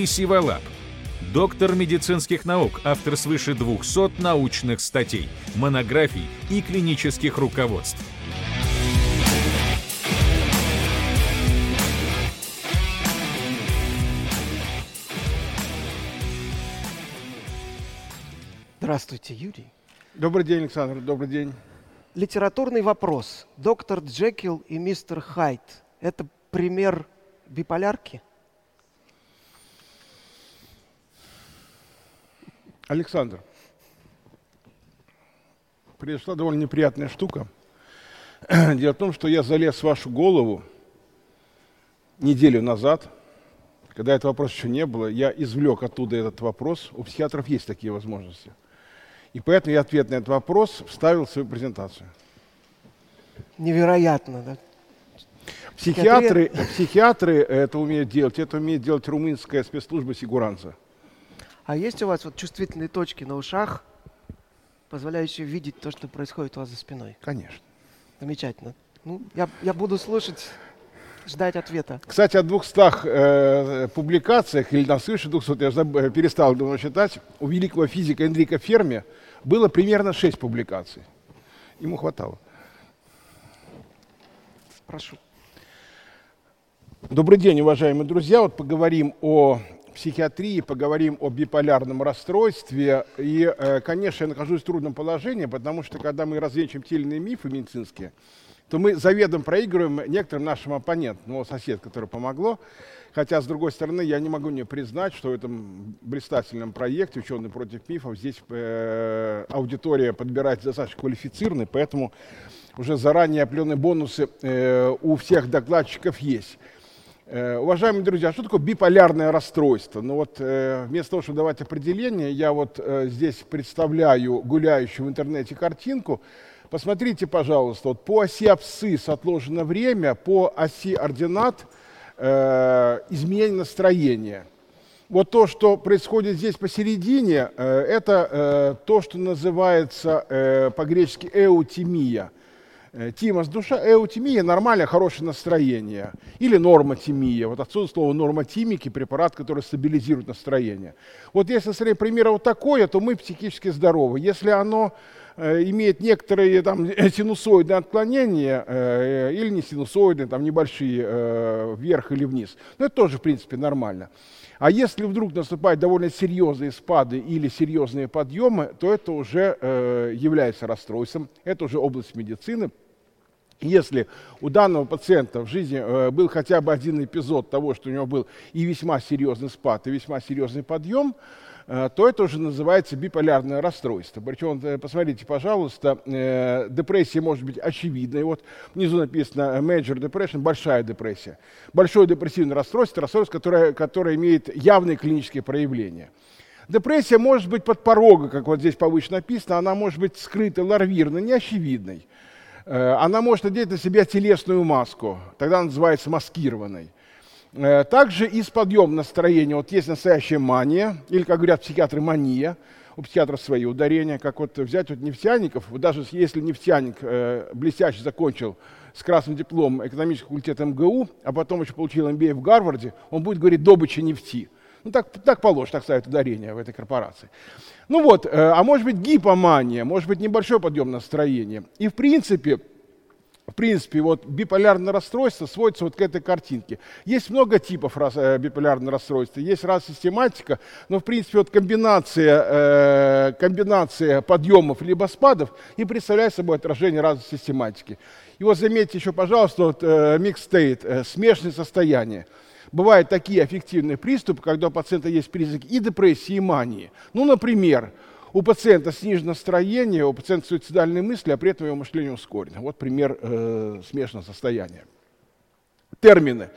Юрий Сиволап, доктор медицинских наук, автор свыше 200 научных статей, монографий и клинических руководств. Здравствуйте, Юрий. Добрый день, Александр. Добрый день. Литературный вопрос. Доктор Джекил и мистер Хайд – это пример биполярки? Александр, произошла довольно неприятная штука. Дело в том, что я залез в вашу голову неделю назад, когда этого вопроса еще не было, я извлек оттуда этот вопрос. У психиатров есть такие возможности. И поэтому я ответ на этот вопрос вставил в свою презентацию. Невероятно, да? Психиатры, психиатры это умеют делать, это умеет делать румынская спецслужба Сигуранца. А есть у вас вот чувствительные точки на ушах, позволяющие видеть то, что происходит у вас за спиной? Конечно. Замечательно. Ну, я, я буду слушать, ждать ответа. Кстати, о 200 э, публикациях, или на свыше 200, я заб, э, перестал думаю, считать, у великого физика Энрика Ферми было примерно 6 публикаций. Ему хватало. Прошу. Добрый день, уважаемые друзья. Вот поговорим о психиатрии, поговорим о биполярном расстройстве. И, э, конечно, я нахожусь в трудном положении, потому что когда мы развенчиваем те или иные мифы медицинские, то мы заведомо проигрываем некоторым нашим оппонентам. Ну, сосед, который помогло. Хотя, с другой стороны, я не могу не признать, что в этом блистательном проекте «Ученые против мифов» здесь э, аудитория подбирается достаточно квалифицированной, поэтому уже заранее определенные бонусы э, у всех докладчиков есть. Э, уважаемые друзья, что такое биполярное расстройство? Ну вот э, вместо того, чтобы давать определение, я вот э, здесь представляю гуляющую в интернете картинку. Посмотрите, пожалуйста, вот по оси абсцисс отложено время, по оси ординат изменение настроения. Вот то, что происходит здесь посередине, это то, что называется по-гречески эутимия – Э, Тимос, душа, эутимия, нормальное, хорошее настроение. Или нормотимия. Вот отсюда слово нормотимики, препарат, который стабилизирует настроение. Вот если смотреть пример вот такое, то мы психически здоровы. Если оно э, имеет некоторые там, синусоидные отклонения, э, или не синусоидные, там небольшие, э, вверх или вниз, ну это тоже, в принципе, нормально. А если вдруг наступают довольно серьезные спады или серьезные подъемы, то это уже э, является расстройством, это уже область медицины. Если у данного пациента в жизни э, был хотя бы один эпизод того, что у него был и весьма серьезный спад, и весьма серьезный подъем, то это уже называется биполярное расстройство. Причем, э, посмотрите, пожалуйста, э, депрессия может быть очевидной. Вот внизу написано major depression, большая депрессия. Большое депрессивное расстройство, расстройство, которое, которое имеет явные клинические проявления. Депрессия может быть под порога, как вот здесь повыше написано, она может быть скрытой, ларвированной, неочевидной. Она может надеть на себя телесную маску, тогда она называется маскированной. Э, также из подъем настроения, вот есть настоящая мания, или, как говорят психиатры, мания, у психиатров свои ударения, как вот взять вот нефтяников, вот даже если нефтяник э, блестяще закончил с красным дипломом экономический факультет МГУ, а потом еще получил MBA в Гарварде, он будет говорить добыча нефти. Ну, так, так положено, так ставят ударение в этой корпорации. Ну вот, э, а может быть гипомания, может быть небольшой подъем настроения. И в принципе, в принципе, вот биполярное расстройство сводится вот к этой картинке. Есть много типов э, биполярного расстройства, есть раз систематика, но в принципе вот комбинация, э, комбинация подъемов либо спадов и представляет собой отражение разной систематики. И вот заметьте еще, пожалуйста, вот, э, mixed state, э, смешанное состояние. Бывают такие аффективные приступы, когда у пациента есть признаки и депрессии, и мании. Ну, например, у пациента снижено настроение, у пациента суицидальные мысли, а при этом его мышление ускорено. Вот пример э, смешанного состояния. Термины.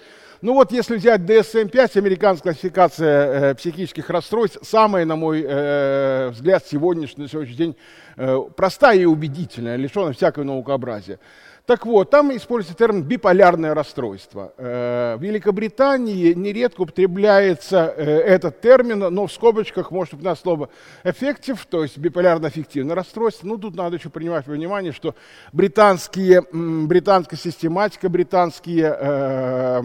Ну вот если взять DSM-5, американская классификация э, психических расстройств, самая, на мой э, взгляд, сегодняшний, на сегодняшний день э, простая и убедительная, лишенная всякого наукообразия. Так вот, там используется термин биполярное расстройство. Э, в Великобритании нередко употребляется э, этот термин, но в скобочках может быть слово effective, то есть биполярно-аффективное расстройство. Ну, тут надо еще принимать во внимание, что британские, британская систематика, британские э,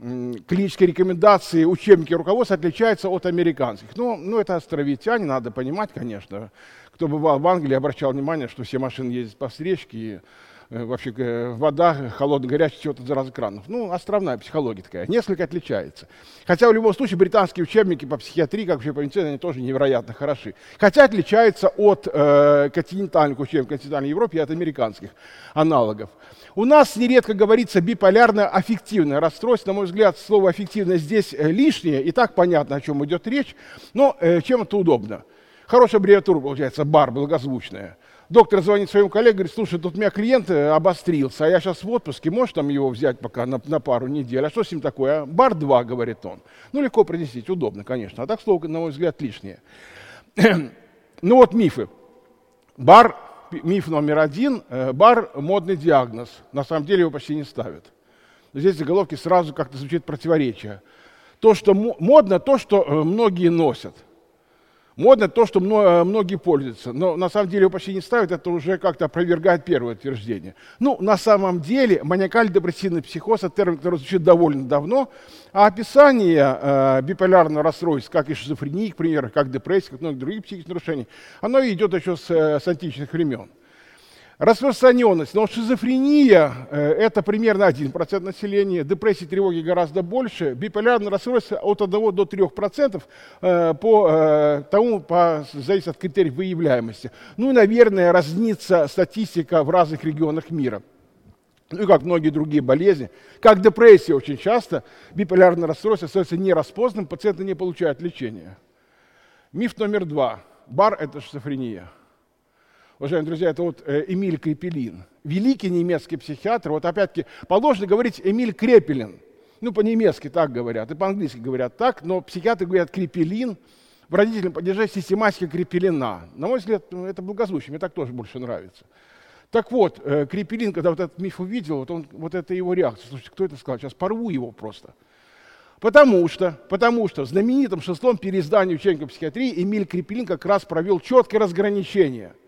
клинические рекомендации, учебники руководства отличаются от американских. Ну, ну, это островитяне, надо понимать, конечно. Кто бывал в Англии, обращал внимание, что все машины ездят по встречке, и вообще э, вода холодная, горячая из разных кранов. Ну, островная психология такая, несколько отличается. Хотя в любом случае британские учебники по психиатрии, как вообще по медицине, они тоже невероятно хороши. Хотя отличаются от э, континентальных учебников континентальной Европы и от американских аналогов. У нас нередко говорится биполярное аффективное расстройство. На мой взгляд, слово аффективное здесь э, лишнее, и так понятно, о чем идет речь, но э, чем это удобно. Хорошая аббревиатура получается, БАР, благозвучная. Доктор звонит своему коллеге, говорит, слушай, тут у меня клиент э, обострился, а я сейчас в отпуске, можешь там его взять пока на, на пару недель? А что с ним такое? бар 2, говорит он. Ну, легко произнести, удобно, конечно. А так слово, на мой взгляд, лишнее. ну вот мифы. Бар миф номер один, э, бар – модный диагноз. На самом деле его почти не ставят. Здесь заголовки сразу как-то звучит противоречие. То, что модно, то, что э, многие носят – Модно то, что э, многие пользуются, но на самом деле его почти не ставят, это уже как-то опровергает первое утверждение. Ну, на самом деле, маниакально-депрессивный психоз – это термин, который звучит довольно давно, а описание э, биполярного расстройства, как и шизофрении, к примеру, как депрессия, как многие другие психические нарушения, оно идет еще с, э, с античных времен. Распространенность. Но шизофрения э, – это примерно 1% населения, депрессии, тревоги гораздо больше, биполярное расстройство от 1 до 3% э, по э, тому, по, зависит от критериев выявляемости. Ну и, наверное, разнится статистика в разных регионах мира. Ну и как многие другие болезни, как депрессия очень часто, биполярное расстройство остается нераспознанным, пациенты не получают лечения. Миф номер два. Бар – это шизофрения. Уважаемые друзья, это вот э, Эмиль Крепелин, великий немецкий психиатр. Вот опять-таки положено говорить Эмиль Крепелин. Ну, по-немецки так говорят, и по-английски говорят так, но психиатры говорят Крепелин. В родительном падеже систематика Крепелина. На мой взгляд, ну, это благозвучие, мне так тоже больше нравится. Так вот, э, Крепелин, когда вот этот миф увидел, вот, он, вот это его реакция. Слушайте, кто это сказал? Сейчас порву его просто. Потому что, потому что в знаменитом шестом переиздании учебника психиатрии Эмиль Крепелин как раз провел четкое разграничение –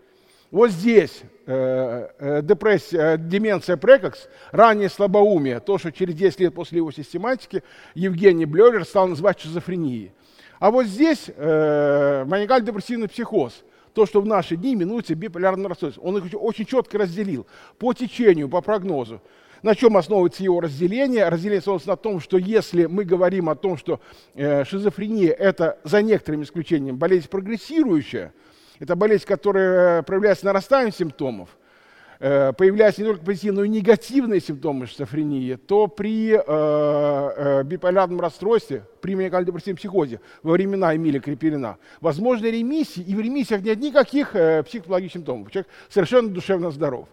вот здесь э, э, депрессия, э, деменция прекокс, раннее слабоумие, то, что через 10 лет после его систематики Евгений Блёлер стал называть шизофренией. А вот здесь э, маниакально-депрессивный психоз, то, что в наши дни именуется биполярным расстройством. Он их очень четко разделил по течению, по прогнозу. На чем основывается его разделение? Разделение основывается на том, что если мы говорим о том, что э, шизофрения – это, за некоторым исключением, болезнь прогрессирующая – это болезнь, которая э, проявляется нарастанием симптомов, э, появляются не только позитивные, но и негативные симптомы шизофрении, то при э, биполярном расстройстве, при маниакально-депрессивном психозе во времена Эмиля Крепелина возможны ремиссии, и в ремиссиях нет никаких психологических симптомов. Человек совершенно душевно здоров.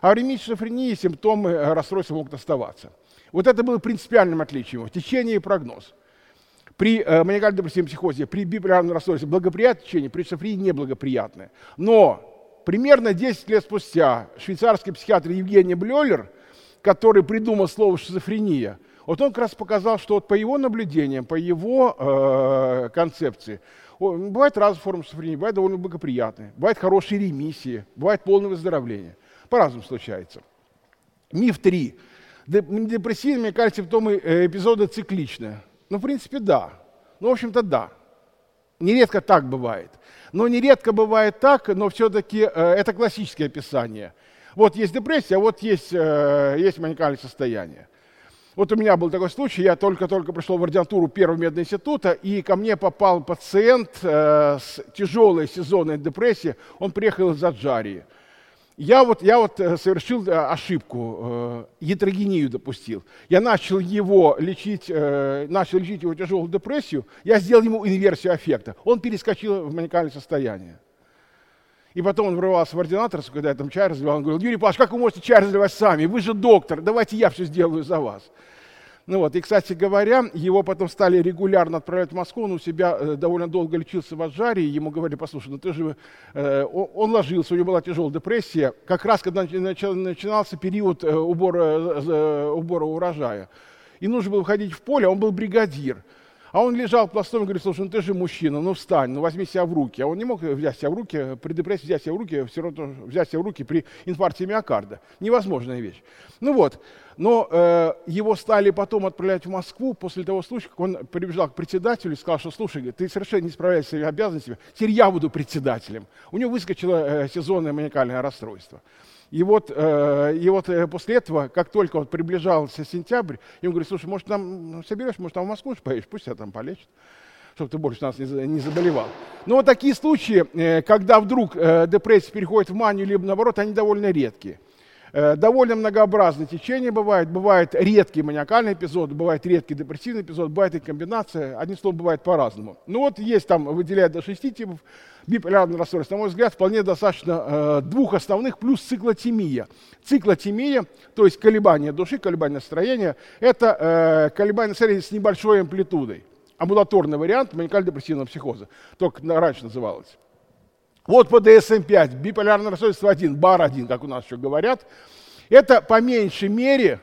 А в ремиссии шизофрении симптомы расстройства могут оставаться. Вот это было принципиальным отличием его, течение и прогноз. При э, маниакально-депрессивном психозе, при биполярном расстройстве благоприятное течение, при шизофрении неблагоприятное. Но примерно 10 лет спустя швейцарский психиатр Евгений Блёлер, который придумал слово шизофрения, вот он как раз показал, что вот по его наблюдениям, по его э, концепции, бывает разные формы шизофрении, бывает довольно благоприятные, бывает хорошие ремиссии, бывает полное выздоровление. По-разному случается. Миф 3. Депрессивные маниакальные симптомы э, эпизода цикличные. Ну, в принципе, да. Ну, в общем-то, да. Нередко так бывает. Но нередко бывает так, но все-таки э, это классическое описание. Вот есть депрессия, а вот есть, э, есть маниакальное состояние. Вот у меня был такой случай, я только-только пришел в ординатуру первого мединститута, и ко мне попал пациент э, с тяжелой сезонной депрессией, он приехал из Аджарии. Я вот, я вот э, совершил э, ошибку, э, ятрогению допустил. Я начал его лечить, начал лечить его тяжелую депрессию, я сделал ему инверсию аффекта. Он перескочил в маниакальное состояние. И потом он врывался в ординаторскую, когда я там чай разливал, он говорил, Юрий Павлович, как вы можете чай разливать сами? Вы же доктор, давайте я все сделаю за вас. Ну вот, и, кстати говоря, его потом стали регулярно отправлять в Москву, он у себя э, довольно долго лечился в Аджаре, и ему говорили, послушай, ну ты же... Э, он ложился, у него была тяжелая депрессия, как раз когда начинался период э, убора, убора урожая. И нужно было выходить в поле, а он был бригадир. А он лежал пластом и говорит, слушай, ну ты же мужчина, ну встань, ну возьми себя в руки. А он не мог взять себя в руки, при депрессии взять себя в руки, все равно взять себя в руки при инфаркте миокарда. Невозможная вещь. Ну вот, но э, его стали потом отправлять в Москву после того случая, как он прибежал к председателю и сказал, что слушай, ты совершенно не справляешься с своими обязанностями, теперь я буду председателем. У него выскочило э, сезонное маниакальное расстройство. И вот, э, и вот э, после этого, как только вот приближался сентябрь, ему говорит, слушай, может, нам соберешь, может, там в Москву поедешь, пусть тебя там полечат, чтобы ты больше нас не, не заболевал. Но вот такие случаи, э, когда вдруг депрессия переходит в манию, либо наоборот, они довольно редкие. Э, довольно многообразное течение бывает. Бывает редкий маниакальный эпизод, бывает редкий депрессивный эпизод, бывает и комбинация. Одним словом, бывает по-разному. Ну вот есть там, выделяют до шести типов биполярный расстройство, на мой взгляд, вполне достаточно э, двух основных, плюс циклотемия. Циклотемия, то есть колебания души, колебания настроения, это э, колебания настроения с небольшой амплитудой. Амбулаторный вариант маниакально-депрессивного психоза, только раньше называлось. Вот по DSM-5, биполярное расстройство 1, БАР-1, как у нас еще говорят, это по меньшей мере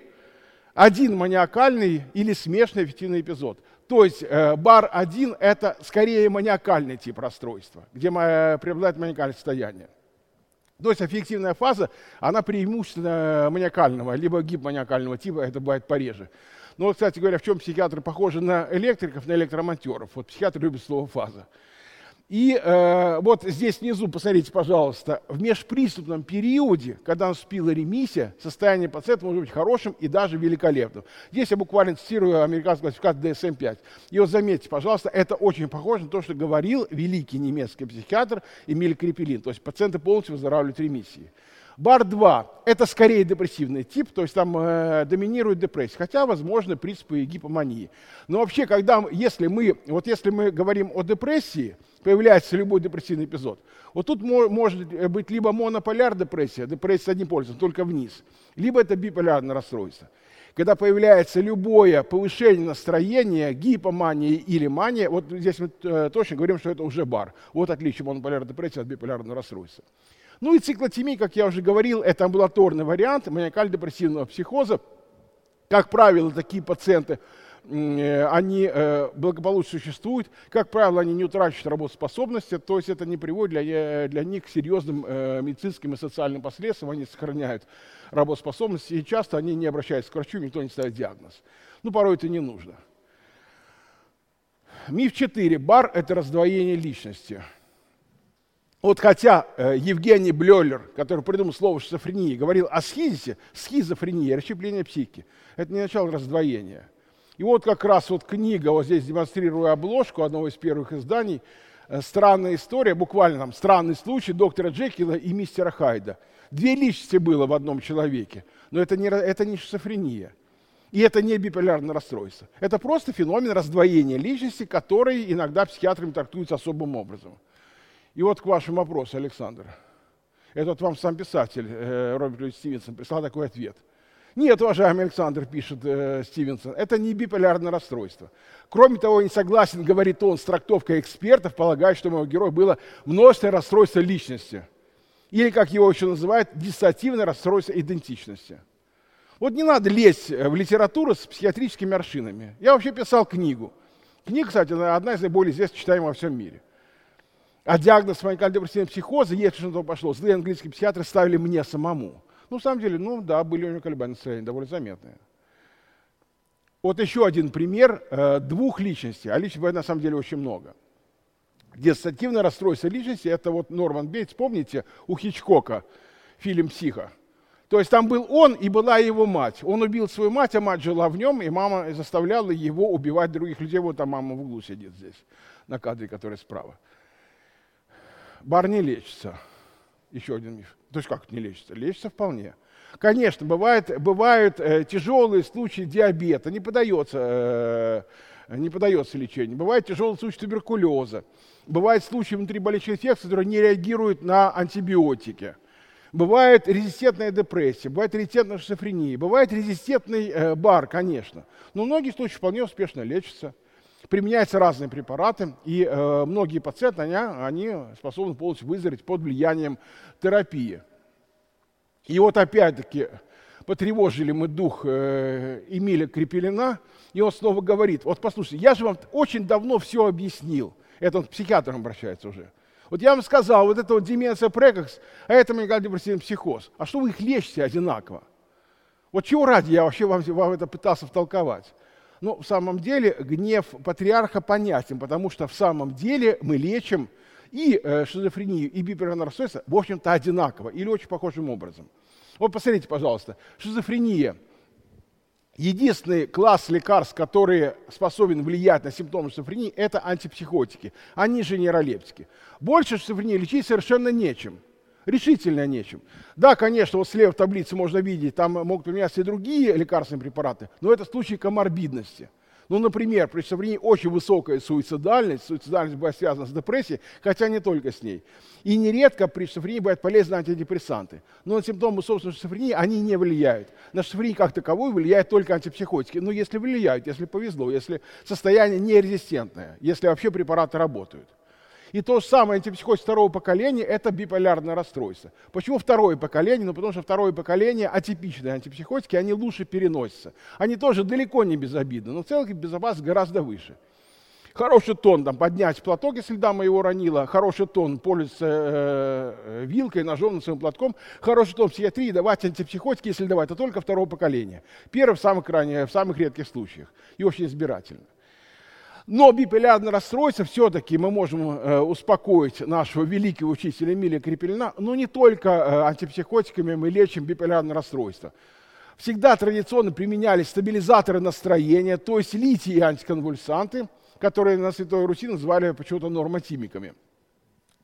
один маниакальный или смешанный эффективный эпизод. То есть э, бар-1 – это скорее маниакальный тип расстройства, где преобладает маниакальное состояние. То есть аффективная фаза, она преимущественно маниакального, либо гипоманиакального типа, это бывает пореже. Но, кстати говоря, в чем психиатры похожи на электриков, на электромонтеров? Вот психиатры любят слово «фаза». И э, вот здесь внизу, посмотрите, пожалуйста, в межприступном периоде, когда наступила ремиссия, состояние пациента может быть хорошим и даже великолепным. Здесь я буквально цитирую американскую классификацию DSM-5. И вот заметьте, пожалуйста, это очень похоже на то, что говорил великий немецкий психиатр Эмиль Крепелин. То есть пациенты полностью выздоравливают ремиссии. Бар-2 – это скорее депрессивный тип, то есть там э, доминирует депрессия, хотя, возможно, приступы гипомании. Но вообще, когда, если мы, вот если мы говорим о депрессии, появляется любой депрессивный эпизод, вот тут может быть либо монополяр депрессия, депрессия с одним полюсом, только вниз, либо это биполярное расстройство. Когда появляется любое повышение настроения, гипомания или мания, вот здесь мы э, точно говорим, что это уже бар. Вот отличие монополярной депрессии от биполярного расстройства. Ну и циклотемия, как я уже говорил, это амбулаторный вариант маниакально-депрессивного психоза. Как правило, такие пациенты, они э, благополучно существуют. Как правило, они не утрачивают работоспособности, то есть это не приводит для, э, для них к серьезным медицинским и социальным последствиям. Они сохраняют работоспособность, и часто они не обращаются к врачу, никто не ставит диагноз. Ну, порой это не нужно. Миф 4. Бар – это раздвоение личности. Вот хотя э, Евгений Блёлер, который придумал слово шизофрения, говорил о схизисе, схизофрения, расщепление психики, это не начало раздвоения. И вот как раз вот книга, вот здесь демонстрирую обложку одного из первых изданий, э, странная история, буквально там странный случай доктора Джекила и мистера Хайда. Две личности было в одном человеке, но это не, это не шизофрения. И это не биполярное расстройство. Это просто феномен раздвоения личности, который иногда психиатрами трактуется особым образом. И вот к вашему вопросу, Александр. Это вот вам сам писатель э, Роберт Льюис Стивенсон прислал такой ответ. Нет, уважаемый Александр, пишет э, Стивенсон, это не биполярное расстройство. Кроме того, не согласен, говорит он, с трактовкой экспертов, полагая, что у моего героя было множество расстройства личности. Или, как его еще называют, диссоциативное расстройство идентичности. Вот не надо лезть в литературу с психиатрическими аршинами. Я вообще писал книгу. Книга, кстати, одна из наиболее известных читаемых во всем мире. А диагноз маниакально-депрессивного психоза, если что то пошло, злые английские психиатры ставили мне самому. Ну, на самом деле, ну да, были у него колебания настроения довольно заметные. Вот еще один пример э, двух личностей, а личностей на самом деле очень много. Диссоциативное расстройство личности – это вот Норман Бейтс, помните, у Хичкока фильм «Психо». То есть там был он и была его мать. Он убил свою мать, а мать жила в нем, и мама заставляла его убивать других людей. Вот там мама в углу сидит здесь, на кадре, который справа. Бар не лечится. Еще один миф. То есть как не лечится? Лечится вполне. Конечно, бывает, бывают э, тяжелые случаи диабета, не подается, э, не подается лечению. Бывает тяжелый случай туберкулеза. Бывают случаи внутриболечной инфекции, которые не реагируют на антибиотики. Бывает резистентная депрессия, бывает резистентная шизофрения, бывает резистентный э, бар, конечно. Но многие случаи вполне успешно лечатся применяются разные препараты, и э, многие пациенты, они, они способны полностью выздороветь под влиянием терапии. И вот опять-таки, потревожили мы дух э, Эмиля Крепелина, и он снова говорит, вот послушайте, я же вам очень давно все объяснил. Это он к психиатрам обращается уже. Вот я вам сказал, вот это вот деменция прекокс, а это мегальдепрессивный психоз. А что вы их лечите одинаково? Вот чего ради я вообще вам, вам это пытался втолковать? Но в самом деле гнев патриарха понятен, потому что в самом деле мы лечим и э, шизофрению, и биполярное расстройство, в общем-то, одинаково или очень похожим образом. Вот посмотрите, пожалуйста, шизофрения – Единственный класс лекарств, который способен влиять на симптомы шизофрении, это антипсихотики. Они же нейролептики. Больше шизофрении лечить совершенно нечем. Решительно нечем. Да, конечно, вот слева в таблице можно видеть, там могут применяться и другие лекарственные препараты, но это случай коморбидности. Ну, например, при шизофрении очень высокая суицидальность, суицидальность бывает связана с депрессией, хотя не только с ней. И нередко при шизофрении бывают полезны антидепрессанты. Но на симптомы собственной шизофрении они не влияют. На шизофрению как таковую влияют только антипсихотики. Но если влияют, если повезло, если состояние нерезистентное, если вообще препараты работают. И то же самое антипсихоз второго поколения – это биполярное расстройство. Почему второе поколение? Ну, потому что второе поколение атипичные антипсихотики, они лучше переносятся. Они тоже далеко не безобидны, но в целом безопасность гораздо выше. Хороший тон, там, поднять платок, если дама его ранила, хороший тон пользоваться э, вилкой, ножом, своим платком, хороший тон психиатрии давать антипсихотики, если давать, это только второго поколения. Первый в самых, крайне, в самых редких случаях и очень избирательно. Но биполярное расстройство все-таки мы можем э, успокоить нашего великого учителя Эмилия Крепельна, но не только э, антипсихотиками мы лечим биполярное расстройство. Всегда традиционно применялись стабилизаторы настроения, то есть литий и антиконвульсанты, которые на Святой Руси называли почему-то нормотимиками.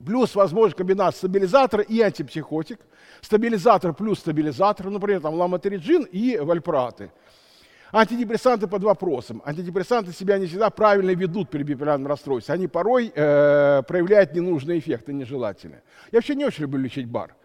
Плюс возможно комбинация стабилизатора и антипсихотик. Стабилизатор плюс стабилизатор, например, там ламотериджин и вальпраты – Антидепрессанты под вопросом. Антидепрессанты себя не всегда правильно ведут при биполярном расстройстве. Они порой э, проявляют ненужные эффекты, нежелательные. Я вообще не очень люблю лечить бар.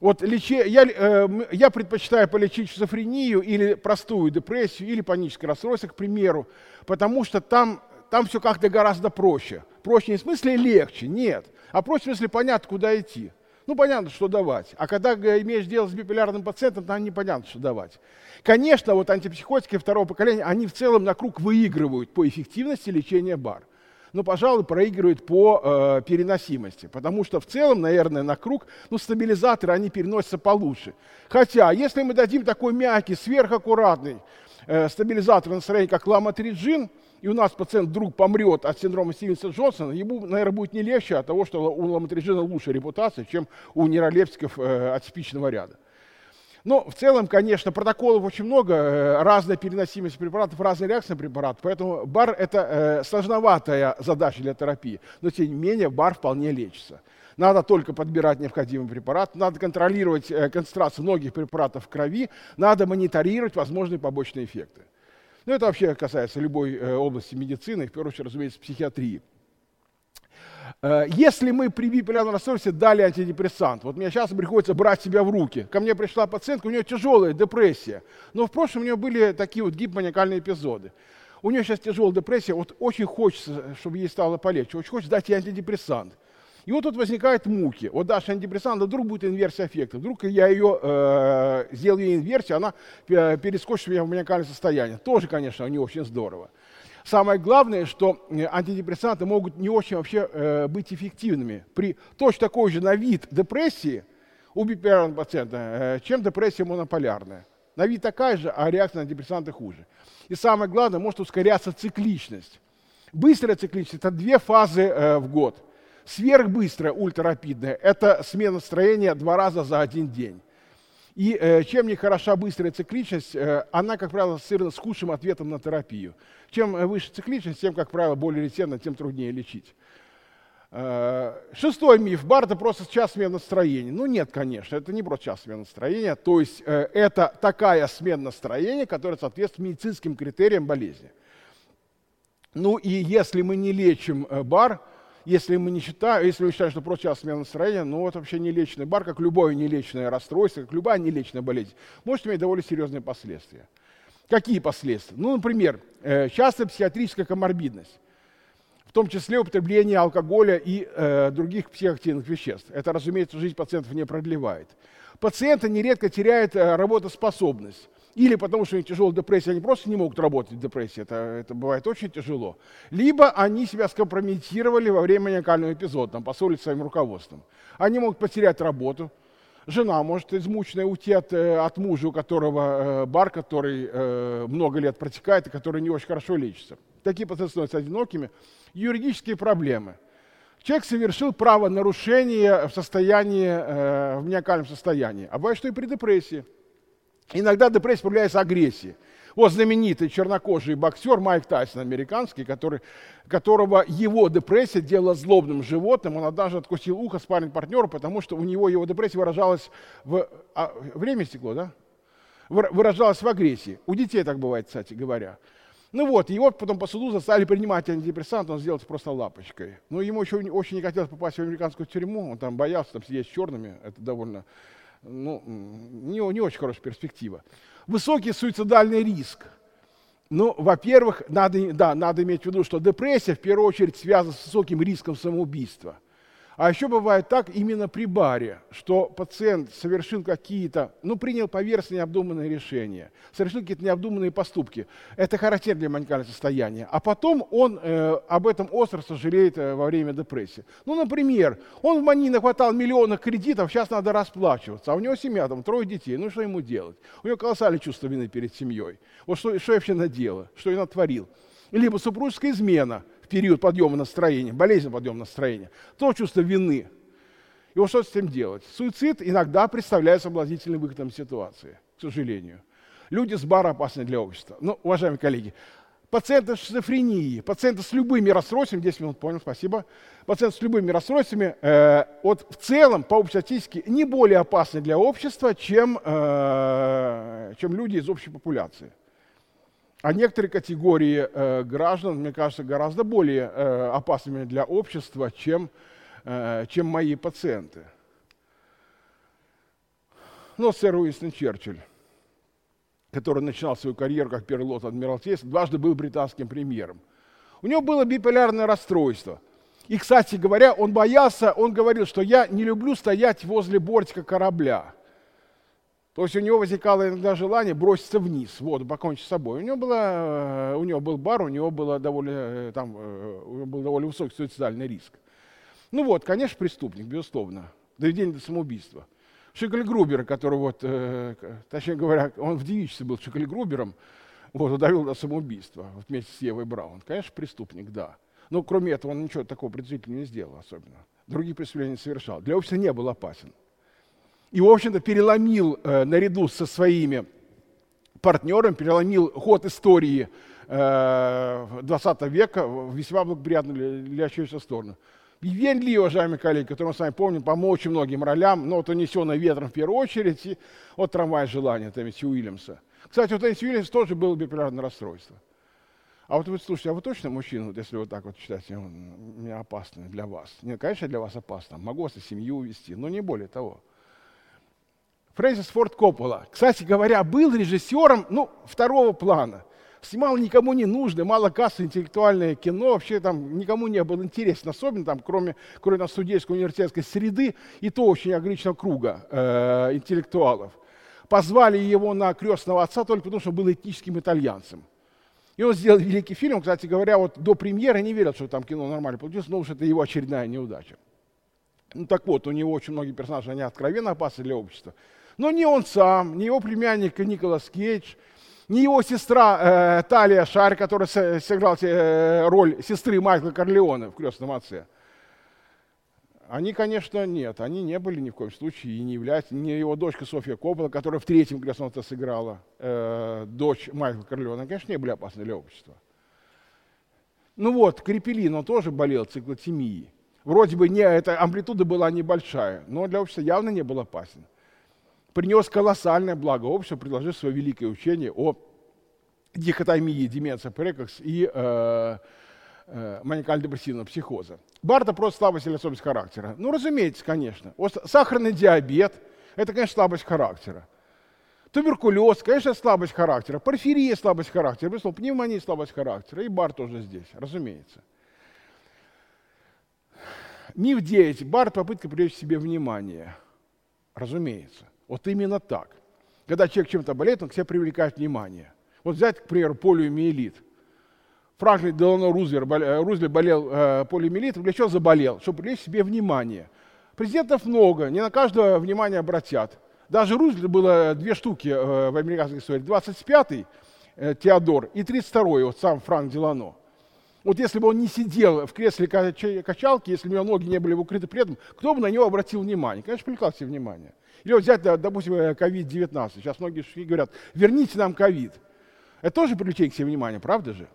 Вот лечи, я, э, я предпочитаю полечить шизофрению или простую депрессию, или паническое расстройство, к примеру, потому что там, там все как-то гораздо проще. Проще не в смысле легче, нет, а проще в смысле понятно, куда идти. Ну, понятно, что давать. А когда имеешь дело с биполярным пациентом, там непонятно, что давать. Конечно, вот антипсихотики второго поколения, они в целом на круг выигрывают по эффективности лечения БАР. Но, пожалуй, проигрывают по э, переносимости. Потому что в целом, наверное, на круг, ну, стабилизаторы, они переносятся получше. Хотя, если мы дадим такой мягкий, сверхаккуратный э, стабилизатор настроения, как ламотриджин, и у нас пациент вдруг помрет от синдрома Стивенса Джонсона, ему, наверное, будет не легче от того, что у ламотриджина лучше репутация, чем у нейролептиков э, атипичного ряда. Но в целом, конечно, протоколов очень много, э, разная переносимость препаратов, разная реакция на препарат, поэтому БАР – это э, сложноватая задача для терапии, но тем не менее БАР вполне лечится. Надо только подбирать необходимый препарат, надо контролировать э, концентрацию многих препаратов в крови, надо мониторировать возможные побочные эффекты. Но ну, это вообще касается любой э, области медицины, в первую очередь, разумеется, психиатрии. Э, если мы при биполярном расстройстве дали антидепрессант, вот мне сейчас приходится брать себя в руки. Ко мне пришла пациентка, у нее тяжелая депрессия, но в прошлом у нее были такие вот гипоманиакальные эпизоды. У нее сейчас тяжелая депрессия, вот очень хочется, чтобы ей стало полегче, очень хочется дать ей антидепрессант. И вот тут возникают муки. Вот дашь антидепрессант, вдруг будет инверсия эффекта. Вдруг я ее э, сделаю ей инверсию, она э, перескочит меня в маниакальное состояние. Тоже, конечно, не очень здорово. Самое главное, что э, антидепрессанты могут не очень вообще э, быть эффективными при точно такой же на вид депрессии у биполярного пациента, э, чем депрессия монополярная. На вид такая же, а реакция на антидепрессанты хуже. И самое главное, может ускоряться цикличность. Быстрая цикличность – это две фазы э, в год – Сверхбыстрая, ультрарапидная – это смена строения два раза за один день. И э, чем не хороша быстрая цикличность, э, она, как правило, ассоциирована с худшим ответом на терапию. Чем э, выше цикличность, тем, как правило, более ретенно, тем труднее лечить. Э, шестой миф. Бар – просто час смена настроения. Ну нет, конечно, это не просто час смена настроения. То есть э, это такая смена настроения, которая соответствует медицинским критериям болезни. Ну и если мы не лечим э, бар – если мы не считаем, если мы считаем, что просто час смена настроения, ну вот вообще нелечный бар, как любое нелечное расстройство, как любая нелечная болезнь, может иметь довольно серьезные последствия. Какие последствия? Ну, например, э, частая психиатрическая коморбидность. том числе употребление алкоголя и э, других психоактивных веществ. Это, разумеется, жизнь пациентов не продлевает. Пациенты нередко теряют э, работоспособность. Или потому что у них тяжелая депрессия, они просто не могут работать в депрессии, это, это бывает очень тяжело. Либо они себя скомпрометировали во время маниакального эпизода, там, поссорились своим руководством. Они могут потерять работу, жена может измученная уйти от, э, от мужа, у которого э, бар, который э, много лет протекает и который не очень хорошо лечится. Такие пациенты становятся одинокими. Юридические проблемы. Человек совершил правонарушение в состоянии, в маниакальном состоянии. А бывает, что и при депрессии. Иногда депрессия проявляется агрессией. Вот знаменитый чернокожий боксер Майк Тайсон, американский, который, которого его депрессия делала злобным животным. Он однажды откусил ухо спарринг партнеру, потому что у него его депрессия выражалась в... А, время стекло, да? Выражалась в агрессии. У детей так бывает, кстати говоря. Ну вот, его потом по суду заставили принимать антидепрессант, он сделался просто лапочкой. Но ему еще очень не хотелось попасть в американскую тюрьму, он там боялся там сидеть с черными, это довольно ну, не, не очень хорошая перспектива. Высокий суицидальный риск. Ну, во-первых, надо, да, надо иметь в виду, что депрессия в первую очередь связана с высоким риском самоубийства. А еще бывает так именно при баре, что пациент совершил какие-то, ну, принял поверхностно необдуманные решения, совершил какие-то необдуманные поступки. Это характерно для маникального состояния. А потом он э, об этом остро сожалеет э, во время депрессии. Ну, например, он в мании нахватал миллионов кредитов, сейчас надо расплачиваться, а у него семья, там, трое детей, ну, что ему делать? У него колоссальное чувство вины перед семьей. Вот что, что я вообще наделал, что я натворил? Либо супружеская измена – период подъема настроения, болезнь подъема настроения, то чувство вины. И вот что с этим делать? Суицид иногда представляет соблазнительным выходом ситуации, к сожалению. Люди с бара опасны для общества. Ну, уважаемые коллеги, пациенты с шизофренией, пациенты с любыми расстройствами, 10 минут понял, спасибо, пациенты с любыми расстройствами, э, вот в целом, по общей статистике, не более опасны для общества, чем, э, чем люди из общей популяции. А некоторые категории э, граждан, мне кажется, гораздо более э, опасными для общества, чем, э, чем мои пациенты. Но сэр Уинстон Черчилль, который начинал свою карьеру как первый лот Адмиралтейства, дважды был британским премьером. У него было биполярное расстройство. И, кстати говоря, он боялся, он говорил, что я не люблю стоять возле бортика корабля. То есть у него возникало иногда желание броситься вниз, вот, покончить с собой. У него, было, э, у него был бар, у него, было довольно, э, там, э, у него был довольно высокий суицидальный риск. Ну вот, конечно, преступник, безусловно. Доведение до самоубийства. Шикль Грубер, который вот, точнее говоря, он в девичестве был Шикль Грубером, вот, довел до самоубийства вот, вместе с Евой Браун. Конечно, преступник, да. Но кроме этого он ничего такого предупредительного не сделал особенно. Другие преступления не совершал. Для общества не был опасен и, в общем-то, переломил э, наряду со своими партнерами, переломил ход истории э, 20 века весьма благоприятную для, человеческой сторону. Вивьен Ли, уважаемые коллеги, которого мы с вами помним по очень многим ролям, но вот «Унесенный ветром» в первую очередь, и вот «Трамвай желания» Теннесси Уильямса. Кстати, у Теннесси Уильямса тоже было биполярное расстройство. А вот вы слушайте, а вы точно мужчина, вот если вот так вот считаете, он меня опасный для вас? Нет, конечно, для вас опасно. Могу вас и семью увести, но не более того. Фрэнсис Форд Коппола, кстати говоря, был режиссером ну, второго плана. Снимал никому не нужное, мало кассы интеллектуальное кино, вообще там никому не было интересно, особенно там, кроме, кроме там, студенческой университетской среды, и то очень ограниченного круга э, интеллектуалов. Позвали его на крестного отца только потому, что был этническим итальянцем. И он сделал великий фильм, кстати говоря, вот до премьеры не верил, что там кино нормально получилось, но уж это его очередная неудача. Ну так вот, у него очень многие персонажи, они откровенно опасны для общества. Но ни он сам, ни его племянник Николас Кейдж, ни его сестра э, Талия Шарь, которая сыграла э, роль сестры Майкла Корлеона в «Крестном отце», они, конечно, нет, они не были ни в коем случае и не являются, ни его дочка Софья Коппола, которая в третьем «Крестном отце» сыграла, э, дочь Майкла Корлеона, конечно, не были опасны для общества. Ну вот, Крепелин, он тоже болел циклотемией. Вроде бы не, эта амплитуда была небольшая, но для общества явно не был опасен принес колоссальное благо обществу, предложив свое великое учение о дихотомии деменция прекокс и э, э, маникально-депрессивного психоза. Барта просто слабость или особенность характера. Ну, разумеется, конечно. Сахарный диабет – это, конечно, слабость характера. Туберкулез, конечно, слабость характера. Порфирия – слабость характера. Безусловно, пневмония – слабость характера. И бар тоже здесь, разумеется. Миф 9. Бар – попытка привлечь себе внимание. Разумеется. Вот именно так. Когда человек чем-то болеет, он к себе привлекает внимание. Вот взять, к примеру, полиомиелит. Франклин Делано Рузвельт, э, Рузвельт болел э, полиомиелитом, для чего заболел? Чтобы привлечь себе внимание. Президентов много, не на каждого внимание обратят. Даже Рузвельт было две штуки э, в американской истории. 25-й э, Теодор и 32-й, вот сам Франк Делано. Вот если бы он не сидел в кресле качалки, если бы его ноги не были укрыты предом, кто бы на него обратил внимание? Конечно, привлекал себе внимание. Или вот взять, допустим, COVID-19. Сейчас многие говорят, верните нам ковид. Это тоже привлечение к себе внимания, правда же?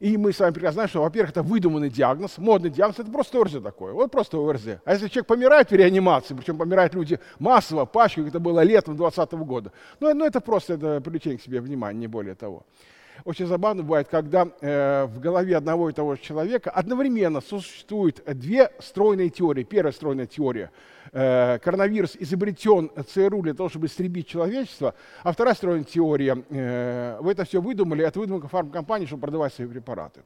И мы с вами прекрасно знаем, что, во-первых, это выдуманный диагноз, модный диагноз, это просто ОРЗ такое, вот просто ОРЗ. А если человек помирает в реанимации, причем помирают люди массово, пачкой, как это было летом 2020 года, ну, ну это просто это привлечение к себе внимания, не более того. Очень забавно бывает, когда э, в голове одного и того же человека одновременно существуют две стройные теории. Первая стройная теория э, – коронавирус изобретен ЦРУ для того, чтобы истребить человечество, а вторая стройная теория э, – вы это все выдумали, это выдумка фармкомпании, чтобы продавать свои препараты.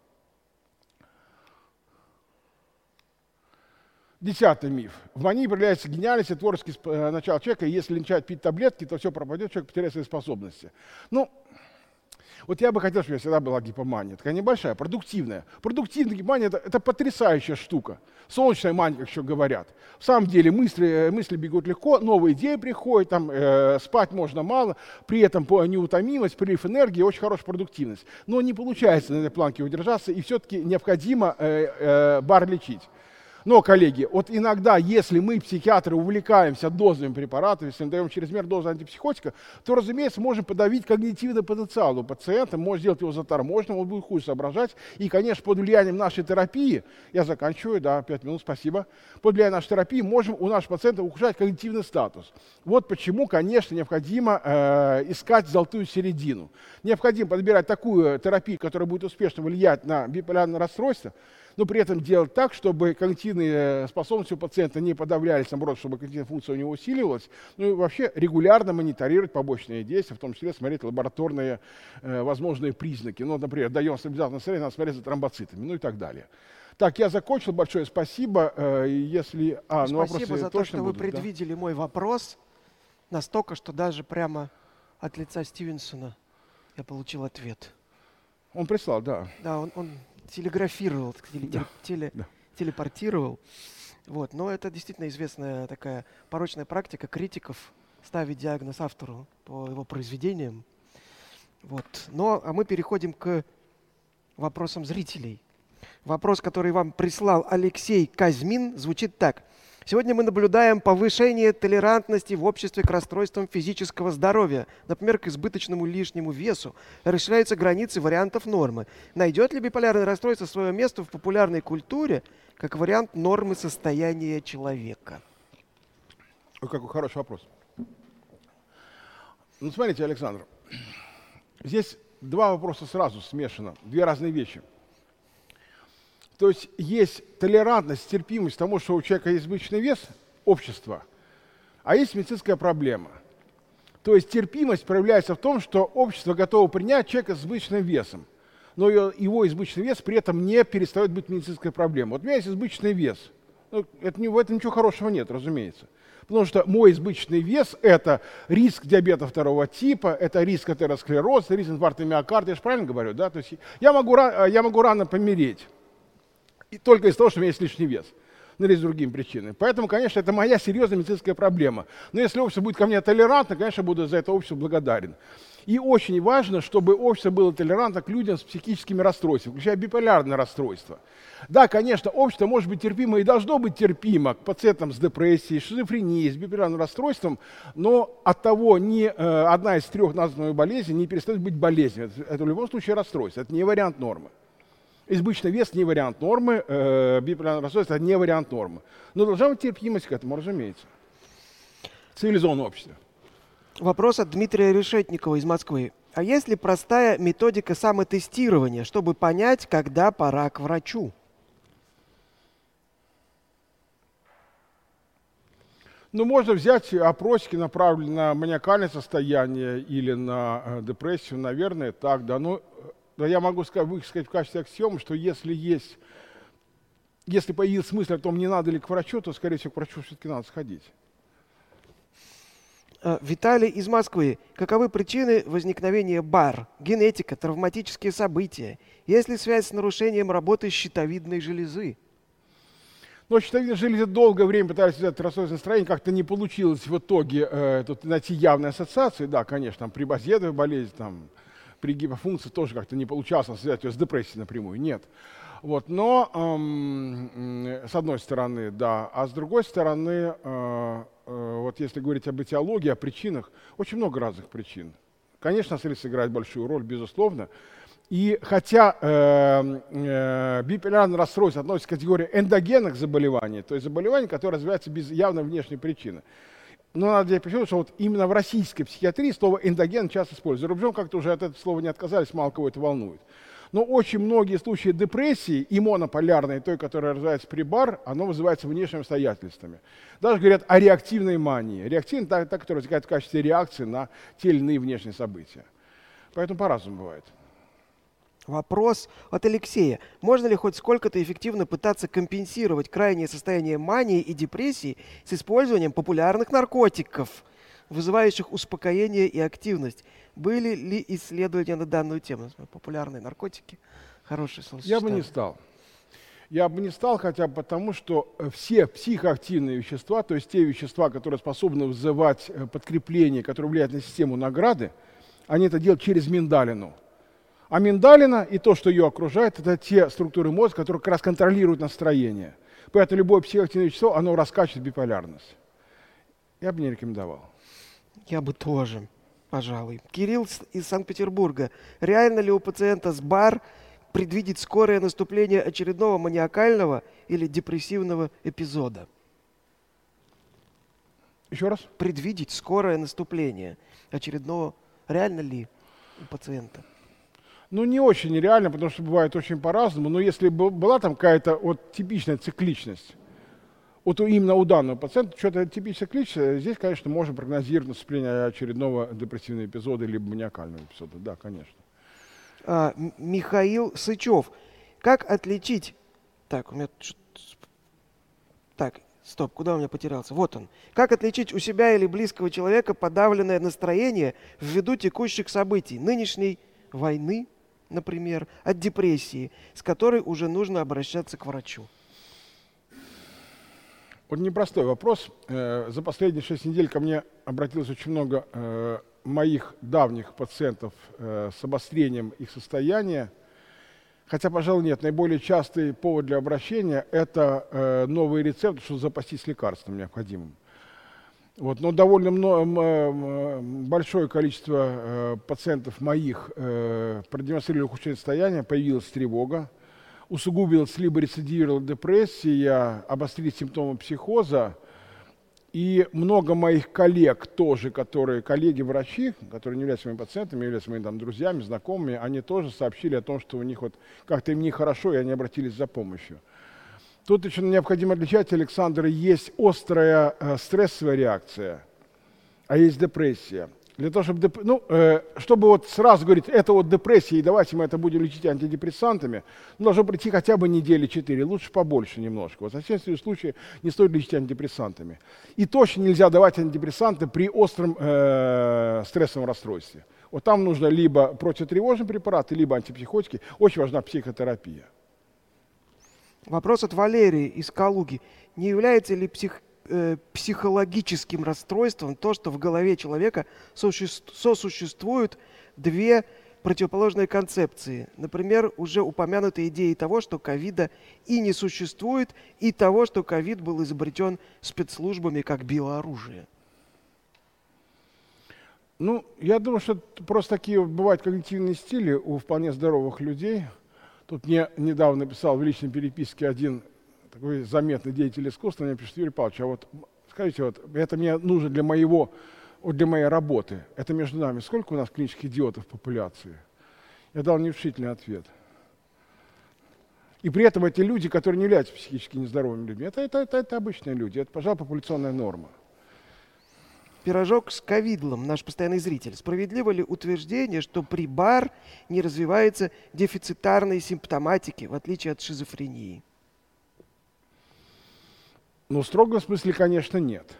Десятый миф. В мании проявляется гениальность и творческий э, начало человека, если начать пить таблетки, то все пропадет, человек потеряет свои способности. Ну, вот я бы хотел, чтобы я всегда была гипомания. Такая небольшая, продуктивная. Продуктивная гипомания это, это потрясающая штука. Солнечная мания, как еще говорят. В самом деле мысли, э, мысли бегут легко, новые идеи приходят, там, э, спать можно мало, при этом неутомимость, прилив энергии, очень хорошая продуктивность. Но не получается на этой планке удержаться, и все-таки необходимо э, э, бар лечить. Но, коллеги, вот иногда, если мы, психиатры, увлекаемся дозами препаратов, если мы даем чрезмерную дозу антипсихотика, то, разумеется, можем подавить когнитивный потенциал у пациента, можем сделать его заторможенным, он будет хуже соображать. И, конечно, под влиянием нашей терапии, я заканчиваю, да, 5 минут, спасибо, под влиянием нашей терапии можем у наших пациентов ухудшать когнитивный статус. Вот почему, конечно, необходимо э, искать золотую середину. Необходимо подбирать такую терапию, которая будет успешно влиять на биполярное расстройство, но при этом делать так, чтобы когнитивные способности у пациента не подавлялись, наоборот, чтобы когнитивная функция у него усиливалась, ну и вообще регулярно мониторировать побочные действия, в том числе смотреть лабораторные э, возможные признаки. Ну, например, даем стабилизатор настроения, надо смотреть за тромбоцитами, ну и так далее. Так, я закончил. Большое спасибо. Э, если... А, ну, спасибо за то, что будут, вы предвидели да? мой вопрос настолько, что даже прямо от лица Стивенсона я получил ответ. Он прислал, да. Да, он, он телеграфировал, теле, да, теле, да. телепортировал. Вот. Но это действительно известная такая порочная практика критиков ставить диагноз автору по его произведениям. Вот. Но а мы переходим к вопросам зрителей. Вопрос, который вам прислал Алексей Казьмин, звучит так. Сегодня мы наблюдаем повышение толерантности в обществе к расстройствам физического здоровья, например, к избыточному лишнему весу. Расширяются границы вариантов нормы. Найдет ли биполярное расстройство свое место в популярной культуре как вариант нормы состояния человека? Ой, какой хороший вопрос. Ну, смотрите, Александр, здесь два вопроса сразу смешано, две разные вещи – то есть есть толерантность, терпимость тому, что у человека есть избыточный вес общества, а есть медицинская проблема. То есть терпимость проявляется в том, что общество готово принять человека с избыточным весом, но его избыточный вес при этом не перестает быть медицинской проблемой. Вот у меня есть избыточный вес. Ну, это, в этом ничего хорошего нет, разумеется. Потому что мой избыточный вес – это риск диабета второго типа, это риск атеросклероза, риск инфаркта миокарда. Я же правильно говорю, да? То есть я могу, я могу рано помереть и только из-за того, что у меня есть лишний вес. Ну или с другими причинами. Поэтому, конечно, это моя серьезная медицинская проблема. Но если общество будет ко мне толерантно, конечно, буду за это общество благодарен. И очень важно, чтобы общество было толерантно к людям с психическими расстройствами, включая биполярное расстройство. Да, конечно, общество может быть терпимо и должно быть терпимо к пациентам с депрессией, шизофренией, с биполярным расстройством, но от того ни э, одна из трех названных болезней не перестает быть болезнью. Это, это в любом случае расстройство, это не вариант нормы. Избыточный вес не вариант нормы, э, биполярное расстройство не вариант нормы. Но должна быть терпимость к этому, разумеется. Цивилизованное общество. Вопрос от Дмитрия Решетникова из Москвы. А есть ли простая методика самотестирования, чтобы понять, когда пора к врачу? Ну, можно взять опросики, направленные на маниакальное состояние или на э, депрессию, наверное, так, да. Но но я могу сказать, высказать в качестве аксиомы, что если есть если появился мысль о том, не надо ли к врачу, то, скорее всего, к врачу все-таки надо сходить. А, Виталий из Москвы. Каковы причины возникновения БАР? Генетика, травматические события. Есть ли связь с нарушением работы щитовидной железы? Но щитовидная железа долгое время пытались взять расстройство настроения, как-то не получилось в итоге э, тут найти явные ассоциации. Да, конечно, там при базедовой болезни, там, при гипофункции тоже как-то не получалось связать ее с депрессией напрямую. Нет. Вот, но эм, с одной стороны, да, а с другой стороны, э, э, вот если говорить об этиологии, о причинах, очень много разных причин. Конечно, стресс играет большую роль, безусловно. И хотя э, э, биполярное расстройство относится к категории эндогенных заболеваний, то есть заболеваний, которые развиваются без явной внешней причины, но надо делать причину, что вот именно в российской психиатрии слово эндоген часто используется. За рубежом как-то уже от этого слова не отказались, мало кого это волнует. Но очень многие случаи депрессии и монополярной, той, которая развивается при бар, оно вызывается внешними обстоятельствами. Даже говорят о реактивной мании. Реактивная – та, та, которая возникает в качестве реакции на те или иные внешние события. Поэтому по-разному бывает. Вопрос от Алексея. Можно ли хоть сколько-то эффективно пытаться компенсировать крайнее состояние мании и депрессии с использованием популярных наркотиков, вызывающих успокоение и активность? Были ли исследования на данную тему? Популярные наркотики. Хорошее словосочетание. Я бы не стал. Я бы не стал, хотя бы потому, что э, все психоактивные вещества, то есть те вещества, которые способны вызывать э, подкрепление, которые влияют на систему награды, они это делают через миндалину. А миндалина и то, что ее окружает, это те структуры мозга, которые как раз контролируют настроение. Поэтому любое психоактивное вещество, оно раскачивает биполярность. Я бы не рекомендовал. Я бы тоже пожалуй. Кирилл из Санкт-Петербурга. Реально ли у пациента с БАР предвидеть скорое наступление очередного маниакального или депрессивного эпизода? Еще раз? Предвидеть скорое наступление очередного. Реально ли у пациента? Ну, не очень реально, потому что бывает очень по-разному. Но если бы была там какая-то вот типичная цикличность, вот именно у данного пациента что-то типичное кличное, здесь, конечно, можно прогнозировать наступление очередного депрессивного эпизода либо маниакального эпизода. Да, конечно. А, Михаил Сычев. Как отличить... Так, у меня... Так, стоп, куда у меня потерялся? Вот он. Как отличить у себя или близкого человека подавленное настроение ввиду текущих событий, нынешней войны, например, от депрессии, с которой уже нужно обращаться к врачу? Вот непростой вопрос. Э, за последние шесть недель ко мне обратилось очень много э, моих давних пациентов э, с обострением их состояния. Хотя, пожалуй, нет. Наиболее частый повод для обращения – это новый рецепт, что запастись лекарством необходимым. Вот, но довольно много, большое количество пациентов моих продемонстрировали ухудшение состояния, появилась тревога, усугубилась либо рецидивировала депрессия, обострились симптомы психоза. И много моих коллег тоже, которые коллеги-врачи, которые не являются моими пациентами, являются моими там, друзьями, знакомыми, они тоже сообщили о том, что у них вот как-то им нехорошо, и они обратились за помощью. Тут еще необходимо отличать, Александр, есть острая э, стрессовая реакция, а есть депрессия для того, чтобы, ну, э, чтобы вот сразу говорить, это вот депрессия, и давайте мы это будем лечить антидепрессантами, ну, должно пройти хотя бы недели четыре, лучше побольше немножко. Вот в соответствии случае не стоит лечить антидепрессантами. И точно нельзя давать антидепрессанты при остром э, стрессовом расстройстве. Вот там нужно либо противотревожные препараты, либо антипсихотики. Очень важна психотерапия. Вопрос от Валерии из Калуги. Не является ли псих э, психологическим расстройством то, что в голове человека сосуществуют две противоположные концепции. Например, уже упомянутые идеи того, что ковида и не существует, и того, что ковид был изобретен спецслужбами как биооружие. Ну, я думаю, что просто такие бывают когнитивные стили у вполне здоровых людей. Тут мне недавно написал в личной переписке один такой заметный деятель искусства, мне пишет, Юрий Павлович, а вот скажите, вот это мне нужно для моего, вот для моей работы. Это между нами. Сколько у нас клинических идиотов в популяции? Я дал нерешительный ответ. И при этом эти люди, которые не являются психически нездоровыми людьми, это, это, это, это обычные люди, это, пожалуй, популяционная норма. Пирожок с ковидлом, наш постоянный зритель. Справедливо ли утверждение, что при БАР не развивается дефицитарной симптоматики, в отличие от шизофрении? Ну, в строгом смысле, конечно, нет.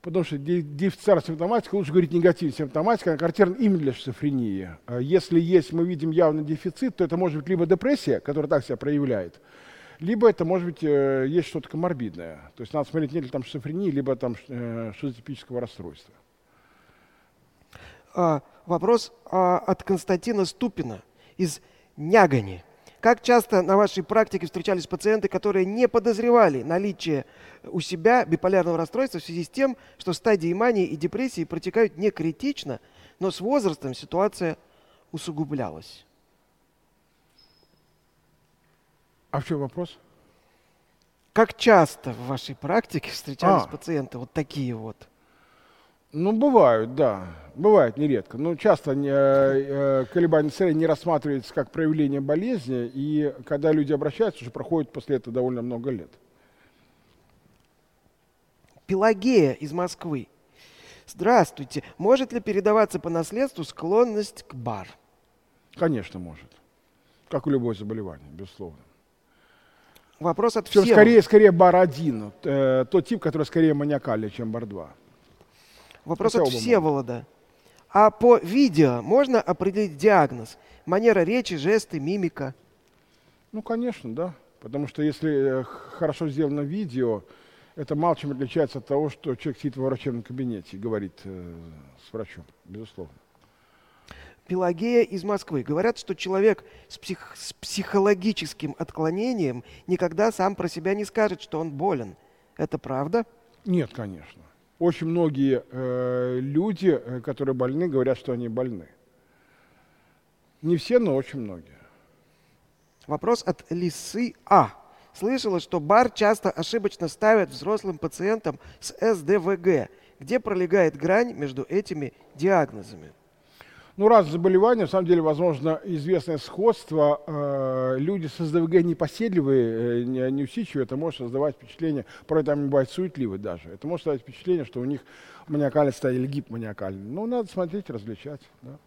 Потому что дефицитарная симптоматика, лучше говорить негативная симптоматика, она характерна именно для шизофрении. А если есть, мы видим явный дефицит, то это может быть либо депрессия, которая так себя проявляет, либо это может быть э, есть что-то коморбидное. То есть надо смотреть, нет ли там шизофрении, либо там э, шизотипического расстройства. А, вопрос а, от Константина Ступина из Нягани. Как часто на вашей практике встречались пациенты, которые не подозревали наличие у себя биполярного расстройства в связи с тем, что стадии мании и депрессии протекают не критично, но с возрастом ситуация усугублялась? А в чем вопрос? Как часто в вашей практике встречались а. пациенты вот такие вот? Ну, бывают, да. Бывает нередко. Но часто э, э, колебания настроения не рассматриваются как проявление болезни, и когда люди обращаются, уже проходит после этого довольно много лет. Пелагея из Москвы. Здравствуйте. Может ли передаваться по наследству склонность к бар? Конечно, может. Как у любое заболевание, безусловно. Вопрос от всех. Скорее, скорее бар один, э, тот тип, который скорее маниакальный, чем бар 2. Вопрос Хотя от Всеволода. А по видео можно определить диагноз? Манера речи, жесты, мимика? Ну, конечно, да. Потому что если э, хорошо сделано видео, это мало чем отличается от того, что человек сидит в врачебном кабинете и говорит э, с врачом, безусловно. Пелагея из Москвы. Говорят, что человек с, псих, с психологическим отклонением никогда сам про себя не скажет, что он болен. Это правда? Нет, конечно. Очень многие э, люди, э, которые больны, говорят, что они больны. Не все, но очень многие. Вопрос от Лисы А. Слышала, что БАР часто ошибочно ставят взрослым пациентам с СДВГ. Где пролегает грань между этими диагнозами? Ну, раз заболевание, на самом деле, возможно, известное сходство. Э, люди с СДВГ непоседливые, э, не, неусидчивые, это может создавать впечатление, порой там бывает суетливы даже, это может создавать впечатление, что у них маниакальный стадия или гипоманиакальный. Ну, надо смотреть, различать. Да.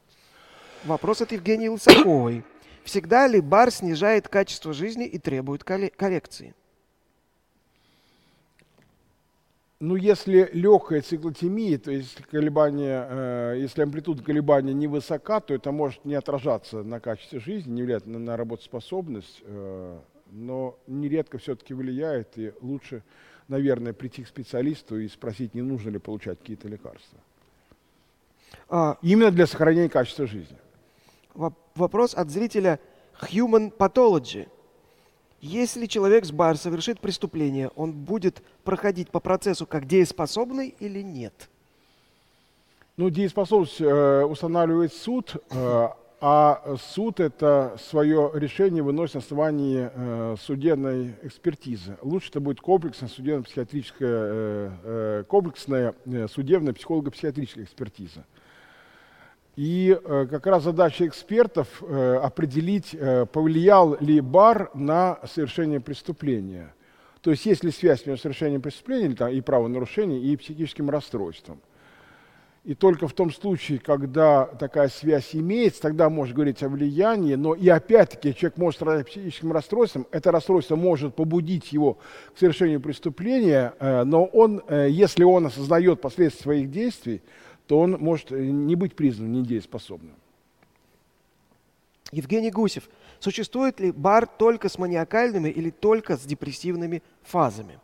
Вопрос от Евгении Лысаковой. Всегда ли бар снижает качество жизни и требует коррекции? Ну, если легкая циклотемия, то есть колебания, э, если амплитуда колебания невысока, то это может не отражаться на качестве жизни, не влиять на, на работоспособность, э, но нередко все-таки влияет, и лучше, наверное, прийти к специалисту и спросить, не нужно ли получать какие-то лекарства. А, Именно для сохранения качества жизни. Вопрос от зрителя Human Pathology – если человек с бар совершит преступление, он будет проходить по процессу как дееспособный или нет? Ну, дееспособность э, устанавливает суд, э, а суд это свое решение выносит на основании э, судебной экспертизы. Лучше это будет комплексная судебно-психиатрическая, э, э, комплексная э, судебная психолого-психиатрическая экспертиза. И э, как раз задача экспертов э, определить, э, повлиял ли бар на совершение преступления. То есть есть ли связь между совершением преступления и правонарушением, и психическим расстройством. И только в том случае, когда такая связь имеется, тогда можно говорить о влиянии, но и опять-таки человек может страдать психическим расстройством, это расстройство может побудить его к совершению преступления, но он, если он осознает последствия своих действий, то он может э, не быть признан недееспособным. Евгений Гусев. Существует ли бар только с маниакальными или только с депрессивными фазами?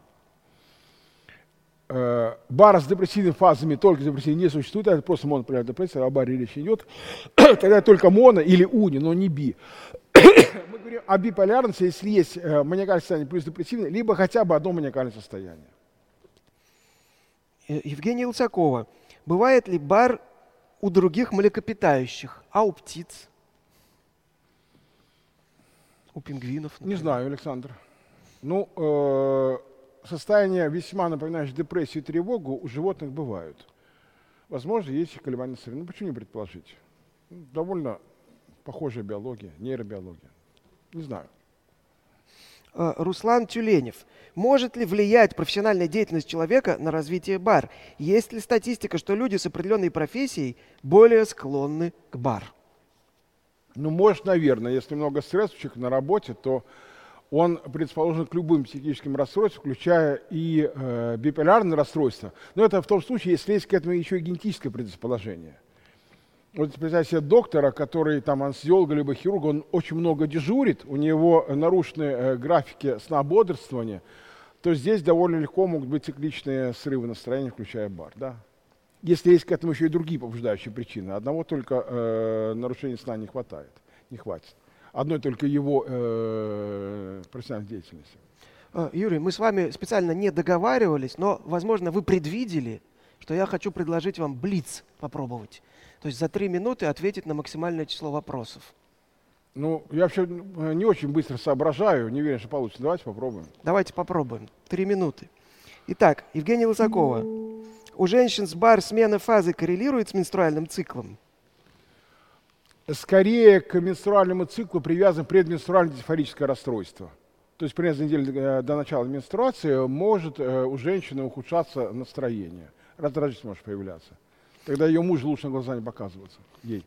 Э, бар с депрессивными фазами только с депрессивными не существует, это просто монополярная депрессия, о баре речь идет. Тогда только моно или уни, но не би. Мы говорим о биполярности, если есть э, маниакальное состояние плюс депрессивное, либо хотя бы одно маниакальное состояние. Евгения Лысакова. Бывает ли бар у других млекопитающих, а у птиц? У пингвинов? Например. Не знаю, Александр. Ну, э, состояние весьма напоминающее депрессию и тревогу у животных бывают. Возможно, есть колебания настроения. Ну, почему не предположить? Довольно похожая биология, нейробиология. Не знаю. Э, Руслан Тюленев. Может ли влиять профессиональная деятельность человека на развитие бар? Есть ли статистика, что люди с определенной профессией более склонны к бар? Ну, может, наверное. Если много стресса на работе, то он предрасположен к любым психическим расстройствам, включая и э, биполярное расстройство. Но это в том случае, если есть к этому еще и генетическое предрасположение. Вот представьте себе доктора, который там анестезиолога либо хирурга, он очень много дежурит, у него нарушены э, графики сна бодрствования, то здесь довольно легко могут быть цикличные срывы настроения, включая бар. Да? Если есть к этому еще и другие побуждающие причины, одного только э, нарушения сна не хватает, не хватит одной только его э, профессиональной деятельности. А, Юрий, мы с вами специально не договаривались, но, возможно, вы предвидели, что я хочу предложить вам блиц попробовать. То есть за три минуты ответить на максимальное число вопросов. Ну, я вообще не очень быстро соображаю, не уверен, что получится. Давайте попробуем. Давайте попробуем. Три минуты. Итак, Евгения Лысакова. У женщин с бар смена фазы коррелирует с менструальным циклом? скорее к менструальному циклу привязан предменструальное дисфорическое расстройство. То есть примерно неделю э, до начала менструации может э, у женщины ухудшаться настроение. Раздражительность может появляться. Тогда ее муж лучше на глаза не показываться ей.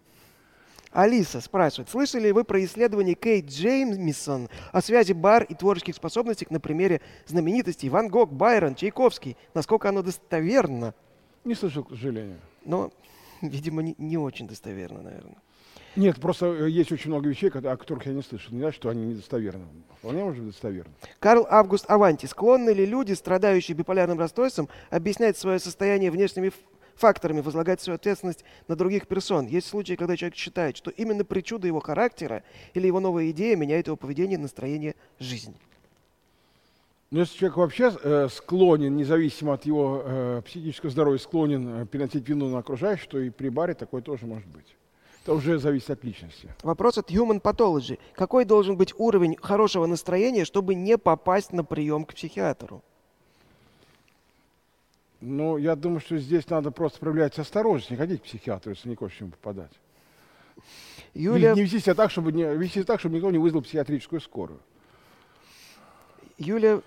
Алиса спрашивает, слышали ли вы про исследование Кейт Джеймисон о связи бар и творческих способностей на примере знаменитостей Ван Гог, Байрон, Чайковский? Насколько оно достоверно? Не слышал, к сожалению. Но, видимо, не, не очень достоверно, наверное. Нет, просто э, есть очень много вещей, о которых я не слышал. Не значит, что они недостоверны. Вполне может быть достоверны. Карл Август Аванти. Склонны ли люди, страдающие биполярным расстройством, объяснять свое состояние внешними факторами, возлагать свою ответственность на других персон? Есть случаи, когда человек считает, что именно причуда его характера или его новая идея меняет его поведение, настроение, жизнь. Но если человек вообще э, склонен, независимо от его э, психического здоровья, склонен э, переносить вину на окружающих, то и при баре такое тоже может быть. Это уже зависит от личности. Вопрос от Human Pathology. Какой должен быть уровень хорошего настроения, чтобы не попасть на прием к психиатру? Ну, я думаю, что здесь надо просто проявлять осторожность, не ходить к психиатру, если не хочешь ему попадать. Юля... Не, не вести себя так, чтобы, не, вести так, чтобы никто не вызвал психиатрическую скорую. Юля...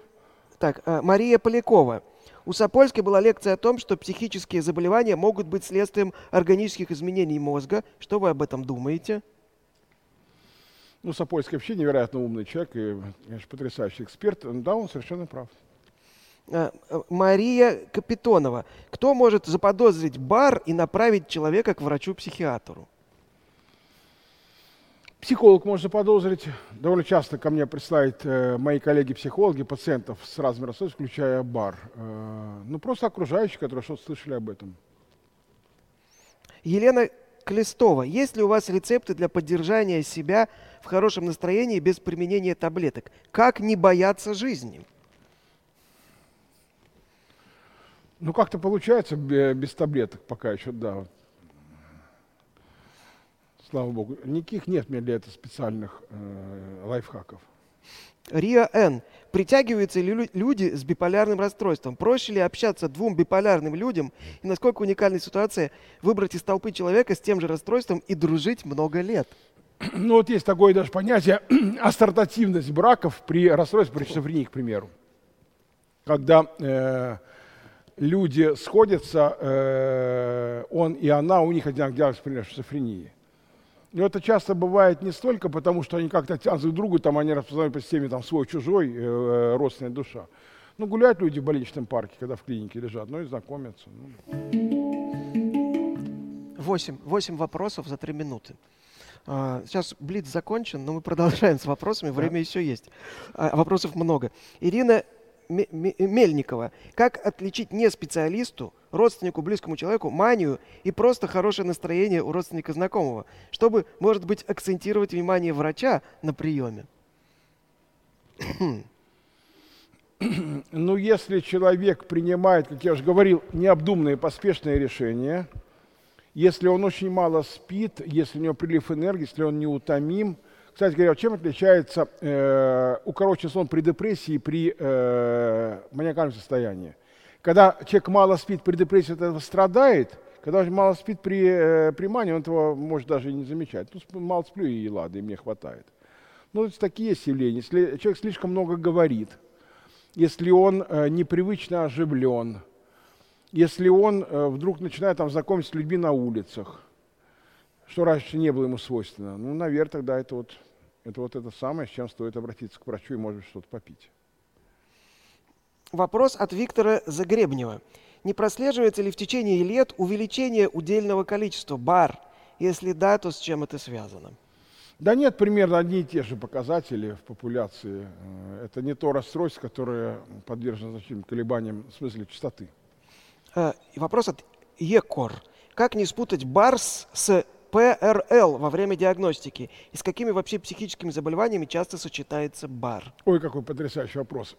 Так, а, Мария Полякова. У Сапольской была лекция о том, что психические заболевания могут быть следствием органических изменений мозга. Что вы об этом думаете? Ну, Сапольский вообще невероятно умный человек и, конечно, потрясающий эксперт. Да, он совершенно прав. А, а, Мария Капитонова. Кто может заподозрить бар и направить человека к врачу-психиатру? Психолог можно подозрить. Довольно часто ко мне присылают э, мои коллеги-психологи пациентов с разными расстройствами, включая бар. Э, ну, просто окружающие, которые что-то слышали об этом. Елена Клестова. Есть ли у вас рецепты для поддержания себя в хорошем настроении без применения таблеток? Как не бояться жизни? Ну, как-то получается без таблеток пока еще, да слава богу. Никаких нет мне для этого специальных э, лайфхаков. Риа Н. Притягиваются ли люди с биполярным расстройством? Проще ли общаться двум биполярным людям? И насколько уникальная ситуация выбрать из толпы человека с тем же расстройством и дружить много лет? Ну вот есть такое даже понятие астартативность браков при расстройстве при шизофрении, к примеру. Когда э, люди сходятся, э, он и она, у них один диагноз, например, шизофрении. Но это часто бывает не столько потому, что они как-то тянут друг к другу, там они распознают по системе там, свой-чужой, э, э, родственная душа. Ну, гуляют люди в больничном парке, когда в клинике лежат, ну и знакомятся. Ну. Восемь, восемь вопросов за три минуты. А, сейчас Блиц закончен, но мы продолжаем с вопросами, время да. еще есть. А, вопросов много. Ирина Мельникова. Как отличить не специалисту, родственнику, близкому человеку манию и просто хорошее настроение у родственника знакомого, чтобы, может быть, акцентировать внимание врача на приеме? Ну, если человек принимает, как я уже говорил, необдуманные поспешные решения, если он очень мало спит, если у него прилив энергии, если он неутомим – кстати говоря, чем отличается э, укороченный сон при депрессии и при э, маниакальном состоянии? Когда человек мало спит при депрессии, от этого страдает, когда он мало спит при, э, при мании, он этого может даже не замечать. Ну, мало сплю и ладно, и мне хватает. Ну, это такие есть явления. Если человек слишком много говорит, если он э, непривычно оживлен, если он э, вдруг начинает там знакомиться с людьми на улицах, что раньше не было ему свойственно, ну, наверное, тогда это вот Это вот это самое, с чем стоит обратиться к врачу и, может что-то попить. Вопрос от Виктора Загребнева. Не прослеживается ли в течение лет увеличение удельного количества бар? Если да, то с чем это связано? Да нет, примерно одни и те же показатели в популяции. Э, это не то расстройство, которое подвержено значительным колебаниям в смысле частоты. Э, и вопрос от ЕКОР. Как не спутать БАРС с ПРЛ во время диагностики? И с какими вообще психическими заболеваниями часто сочетается БАР? Ой, какой потрясающий вопрос.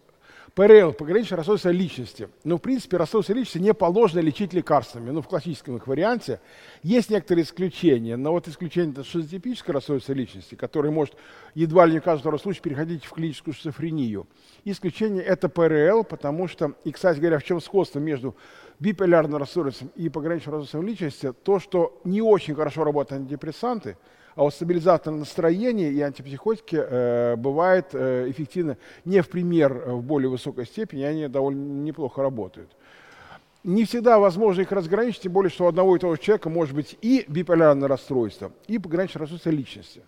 ПРЛ, пограничное расстройство личности. Ну, в принципе, расстройство личности не положено лечить лекарствами. Ну, в классическом их варианте. Есть некоторые исключения, но вот исключение это шизотипическое расстройство личности, которое может едва ли не в каждом случае переходить в клиническую шизофрению. Исключение это ПРЛ, потому что, и, кстати говоря, в чем сходство между биполярным расстройством и пограничным расстройством личности, то, что не очень хорошо работают антидепрессанты – а вот стабилизатор настроения и антипсихотики э, бывают э, эффективны не в пример э, в более высокой степени, они довольно неплохо работают. Не всегда возможно их разграничить, тем более, что у одного и того же человека может быть и биполярное расстройство, и пограничное расстройство личности.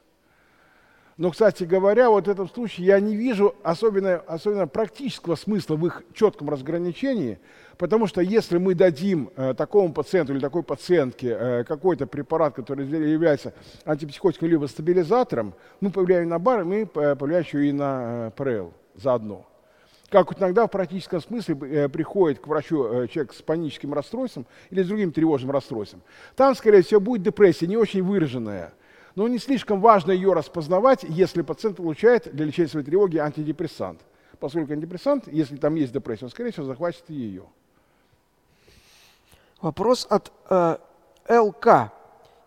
Но, кстати говоря, вот в этом случае я не вижу особенно, особенно практического смысла в их четком разграничении, потому что если мы дадим э, такому пациенту или такой пациентке э, какой-то препарат, который является антипсихотиком либо стабилизатором, мы повлияем на бар, мы повлияем еще и на э, ПРЛ заодно. Как иногда в практическом смысле э, приходит к врачу э, человек с паническим расстройством или с другим тревожным расстройством. Там, скорее всего, будет депрессия, не очень выраженная – но не слишком важно ее распознавать, если пациент получает для лечения своей тревоги антидепрессант. Поскольку антидепрессант, если там есть депрессия, он, скорее всего, захватит ее. Вопрос от э, ЛК.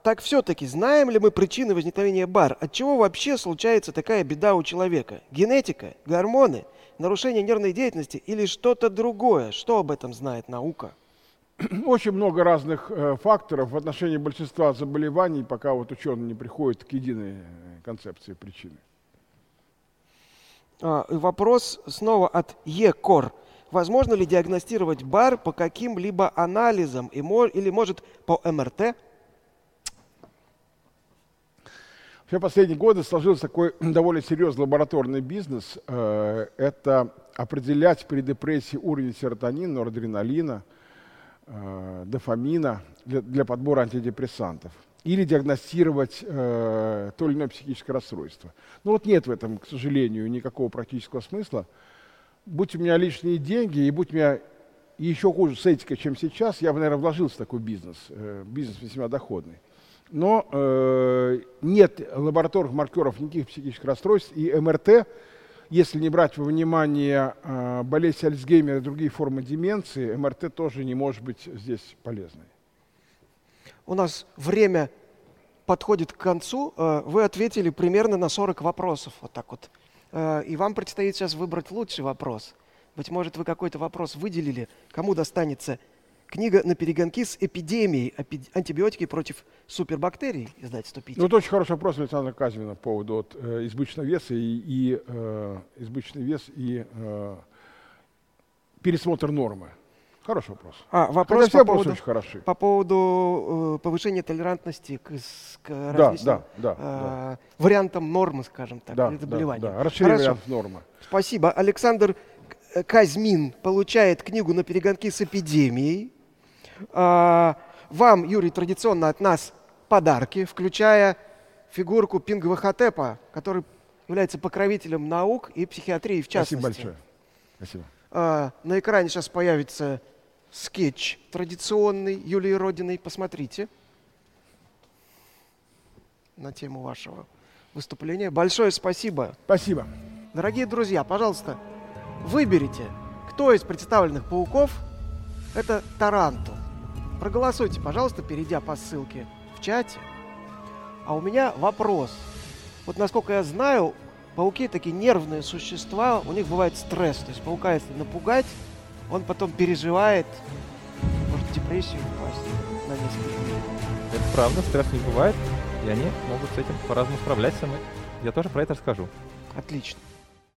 Так все-таки знаем ли мы причины возникновения бар? От чего вообще случается такая беда у человека? Генетика, гормоны, нарушение нервной деятельности или что-то другое? Что об этом знает наука? очень много разных э, факторов в отношении большинства заболеваний, пока вот ученые не приходят к единой э, концепции причины. А, вопрос снова от ЕКОР. Возможно ли диагностировать БАР по каким-либо анализам или, может, по МРТ? Все последние годы сложился такой довольно серьезный лабораторный бизнес. Э, это определять при депрессии уровень серотонина, норадреналина – э, дофамина для, для подбора антидепрессантов или диагностировать э, то или иное психическое расстройство. Но вот нет в этом, к сожалению, никакого практического смысла. Будь у меня лишние деньги, и будь у меня еще хуже с этикой, чем сейчас, я бы, наверное, вложился в такой бизнес. Э, бизнес весьма доходный. Но э, нет лабораторных маркеров никаких психических расстройств, и МРТ если не брать во внимание э, болезнь Альцгеймера и другие формы деменции, МРТ тоже не может быть здесь полезной. У нас время подходит к концу. Э, вы ответили примерно на 40 вопросов. Вот так вот. Э, и вам предстоит сейчас выбрать лучший вопрос. Быть может, вы какой-то вопрос выделили, кому достанется Книга на перегонки с эпидемией антибиотики против супербактерий, издательство Питер. Ну, это очень хороший вопрос Александра Казимина по поводу вот, э, избыточного веса и, и э, избыточный вес и э, пересмотр нормы. Хороший вопрос. А, вопрос по поводу, очень хороши. по поводу э, повышения толерантности к, к да, различным да, да, э, да. вариантам нормы, скажем так, да, заболеваний. Да, да. Расширение вариантов нормы. Спасибо. Александр Казьмин получает книгу на перегонки с эпидемией. А, вам, Юрий, традиционно от нас подарки, включая фигурку Пингового Хатепа, который является покровителем наук и психиатрии в частности. Спасибо большое. Спасибо. А, на экране сейчас появится скетч традиционный Юлии Родиной. Посмотрите на тему вашего выступления. Большое спасибо. Спасибо. Дорогие друзья, пожалуйста, выберите, кто из представленных пауков это тарантул. Проголосуйте, пожалуйста, перейдя по ссылке в чате. А у меня вопрос. Вот насколько я знаю, пауки такие нервные существа, у них бывает стресс. То есть паука, если напугать, он потом переживает, может депрессию упасть на несколько дней. Это правда, стресс не бывает, и они могут с этим по-разному справляться. Мы... Я тоже про это расскажу. Отлично.